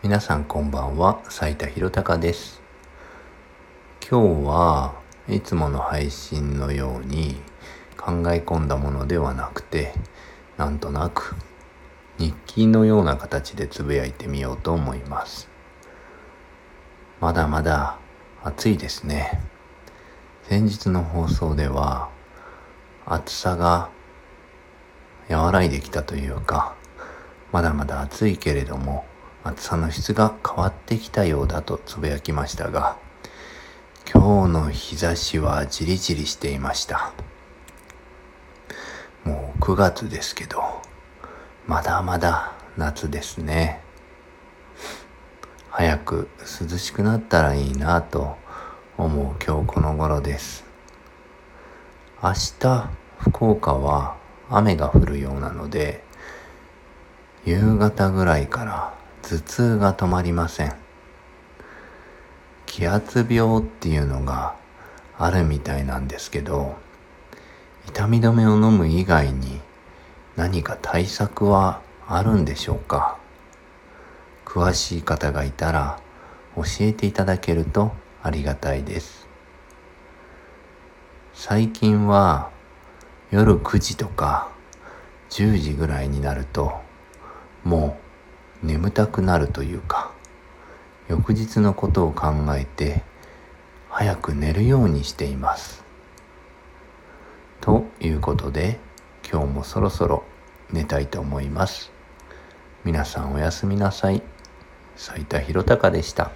皆さんこんばんは、斉田博隆です。今日はいつもの配信のように考え込んだものではなくて、なんとなく日記のような形でつぶやいてみようと思います。まだまだ暑いですね。先日の放送では暑さが和らいできたというか、まだまだ暑いけれども、暑さの質が変わってきたようだとつぶやきましたが、今日の日差しはじりじりしていました。もう9月ですけど、まだまだ夏ですね。早く涼しくなったらいいなと思う今日この頃です。明日、福岡は雨が降るようなので、夕方ぐらいから頭痛が止まりません。気圧病っていうのがあるみたいなんですけど、痛み止めを飲む以外に何か対策はあるんでしょうか？詳しい方がいたら教えていただけるとありがたいです。最近は夜9時とか10時ぐらいになるともう眠たくなるというか翌日のことを考えて早く寝るようにしています。ということで今日もそろそろ寝たいと思います。皆さんおやすみなさい。斉田博隆でした。